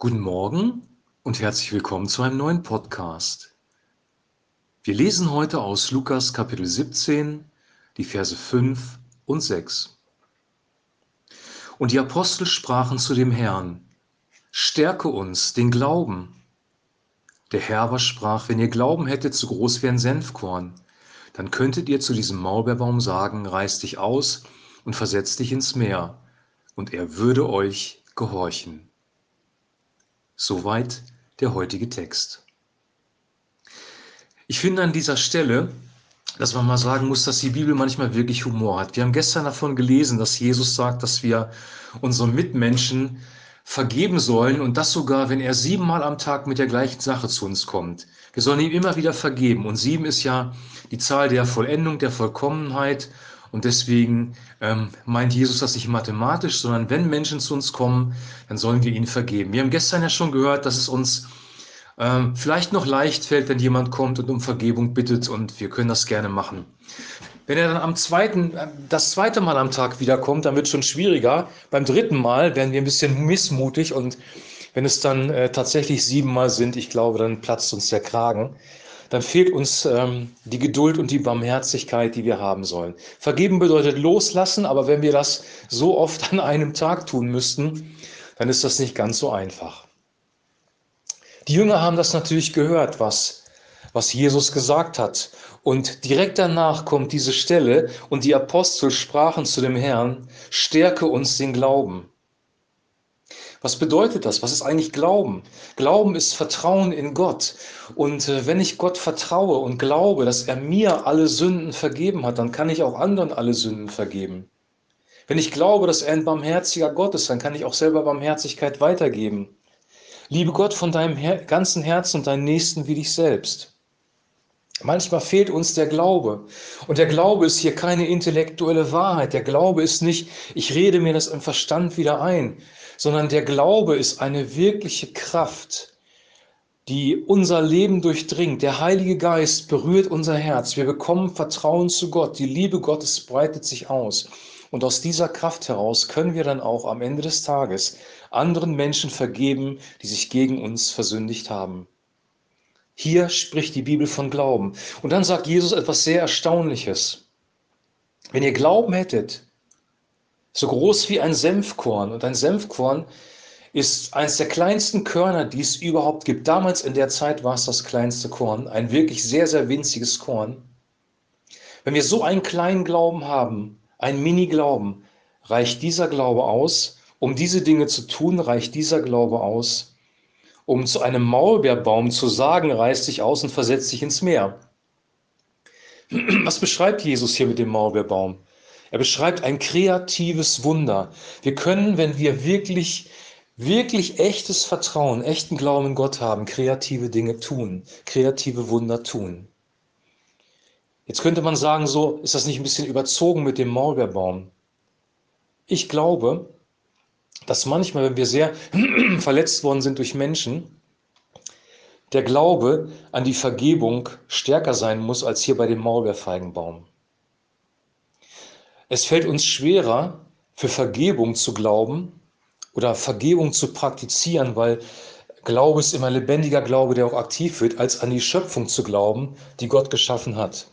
Guten Morgen und herzlich willkommen zu einem neuen Podcast. Wir lesen heute aus Lukas Kapitel 17, die Verse 5 und 6. Und die Apostel sprachen zu dem Herrn, Stärke uns den Glauben. Der Herr aber sprach, wenn ihr Glauben hättet, so groß wie ein Senfkorn, dann könntet ihr zu diesem Maulbeerbaum sagen, reiß dich aus und versetz dich ins Meer, und er würde euch gehorchen. Soweit der heutige Text. Ich finde an dieser Stelle, dass man mal sagen muss, dass die Bibel manchmal wirklich Humor hat. Wir haben gestern davon gelesen, dass Jesus sagt, dass wir unseren Mitmenschen vergeben sollen und das sogar, wenn er siebenmal am Tag mit der gleichen Sache zu uns kommt. Wir sollen ihm immer wieder vergeben. Und sieben ist ja die Zahl der Vollendung, der Vollkommenheit und deswegen ähm, meint Jesus das nicht mathematisch, sondern wenn Menschen zu uns kommen, dann sollen wir ihnen vergeben. Wir haben gestern ja schon gehört, dass es uns ähm, vielleicht noch leicht fällt, wenn jemand kommt und um Vergebung bittet und wir können das gerne machen. Wenn er dann am zweiten, äh, das zweite Mal am Tag wiederkommt, dann wird es schon schwieriger. Beim dritten Mal werden wir ein bisschen missmutig und wenn es dann äh, tatsächlich siebenmal sind, ich glaube, dann platzt uns der Kragen dann fehlt uns ähm, die Geduld und die Barmherzigkeit, die wir haben sollen. Vergeben bedeutet loslassen, aber wenn wir das so oft an einem Tag tun müssten, dann ist das nicht ganz so einfach. Die Jünger haben das natürlich gehört, was, was Jesus gesagt hat. Und direkt danach kommt diese Stelle und die Apostel sprachen zu dem Herrn, stärke uns den Glauben. Was bedeutet das? Was ist eigentlich Glauben? Glauben ist Vertrauen in Gott. Und äh, wenn ich Gott vertraue und glaube, dass er mir alle Sünden vergeben hat, dann kann ich auch anderen alle Sünden vergeben. Wenn ich glaube, dass er ein barmherziger Gott ist, dann kann ich auch selber Barmherzigkeit weitergeben. Liebe Gott von deinem Her ganzen Herzen und deinen Nächsten wie dich selbst. Manchmal fehlt uns der Glaube. Und der Glaube ist hier keine intellektuelle Wahrheit. Der Glaube ist nicht, ich rede mir das im Verstand wieder ein, sondern der Glaube ist eine wirkliche Kraft, die unser Leben durchdringt. Der Heilige Geist berührt unser Herz. Wir bekommen Vertrauen zu Gott. Die Liebe Gottes breitet sich aus. Und aus dieser Kraft heraus können wir dann auch am Ende des Tages anderen Menschen vergeben, die sich gegen uns versündigt haben. Hier spricht die Bibel von Glauben. Und dann sagt Jesus etwas sehr Erstaunliches. Wenn ihr Glauben hättet, so groß wie ein Senfkorn. Und ein Senfkorn ist eines der kleinsten Körner, die es überhaupt gibt. Damals in der Zeit war es das kleinste Korn, ein wirklich sehr, sehr winziges Korn. Wenn wir so einen kleinen Glauben haben, einen Mini-Glauben, reicht dieser Glaube aus, um diese Dinge zu tun, reicht dieser Glaube aus, um zu einem Maulbeerbaum zu sagen, reiß dich aus und versetz dich ins Meer. Was beschreibt Jesus hier mit dem Maulbeerbaum? Er beschreibt ein kreatives Wunder. Wir können, wenn wir wirklich, wirklich echtes Vertrauen, echten Glauben in Gott haben, kreative Dinge tun, kreative Wunder tun. Jetzt könnte man sagen, so ist das nicht ein bisschen überzogen mit dem Maulbeerbaum. Ich glaube, dass manchmal, wenn wir sehr verletzt worden sind durch Menschen, der Glaube an die Vergebung stärker sein muss als hier bei dem Maulbeerfeigenbaum. Es fällt uns schwerer, für Vergebung zu glauben oder Vergebung zu praktizieren, weil Glaube ist immer lebendiger Glaube, der auch aktiv wird, als an die Schöpfung zu glauben, die Gott geschaffen hat.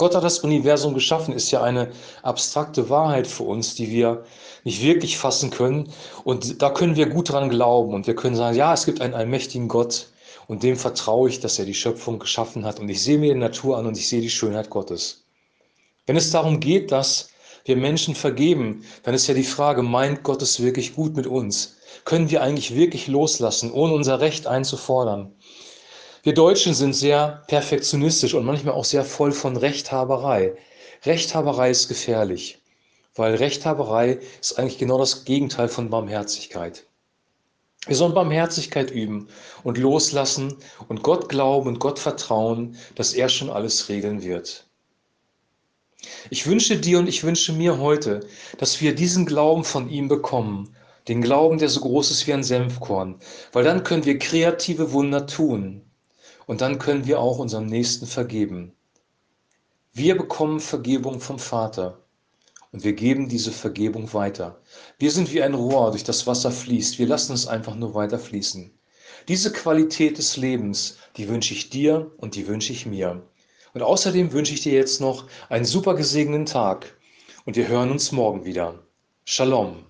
Gott hat das Universum geschaffen, ist ja eine abstrakte Wahrheit für uns, die wir nicht wirklich fassen können. Und da können wir gut dran glauben und wir können sagen, ja, es gibt einen allmächtigen Gott und dem vertraue ich, dass er die Schöpfung geschaffen hat. Und ich sehe mir die Natur an und ich sehe die Schönheit Gottes. Wenn es darum geht, dass wir Menschen vergeben, dann ist ja die Frage, meint Gott es wirklich gut mit uns? Können wir eigentlich wirklich loslassen, ohne unser Recht einzufordern? Wir Deutschen sind sehr perfektionistisch und manchmal auch sehr voll von Rechthaberei. Rechthaberei ist gefährlich, weil Rechthaberei ist eigentlich genau das Gegenteil von Barmherzigkeit. Wir sollen Barmherzigkeit üben und loslassen und Gott glauben und Gott vertrauen, dass er schon alles regeln wird. Ich wünsche dir und ich wünsche mir heute, dass wir diesen Glauben von ihm bekommen, den Glauben, der so groß ist wie ein Senfkorn, weil dann können wir kreative Wunder tun und dann können wir auch unserem Nächsten vergeben. Wir bekommen Vergebung vom Vater und wir geben diese Vergebung weiter. Wir sind wie ein Rohr, durch das Wasser fließt. Wir lassen es einfach nur weiter fließen. Diese Qualität des Lebens, die wünsche ich dir und die wünsche ich mir. Und außerdem wünsche ich dir jetzt noch einen super gesegneten Tag und wir hören uns morgen wieder. Shalom.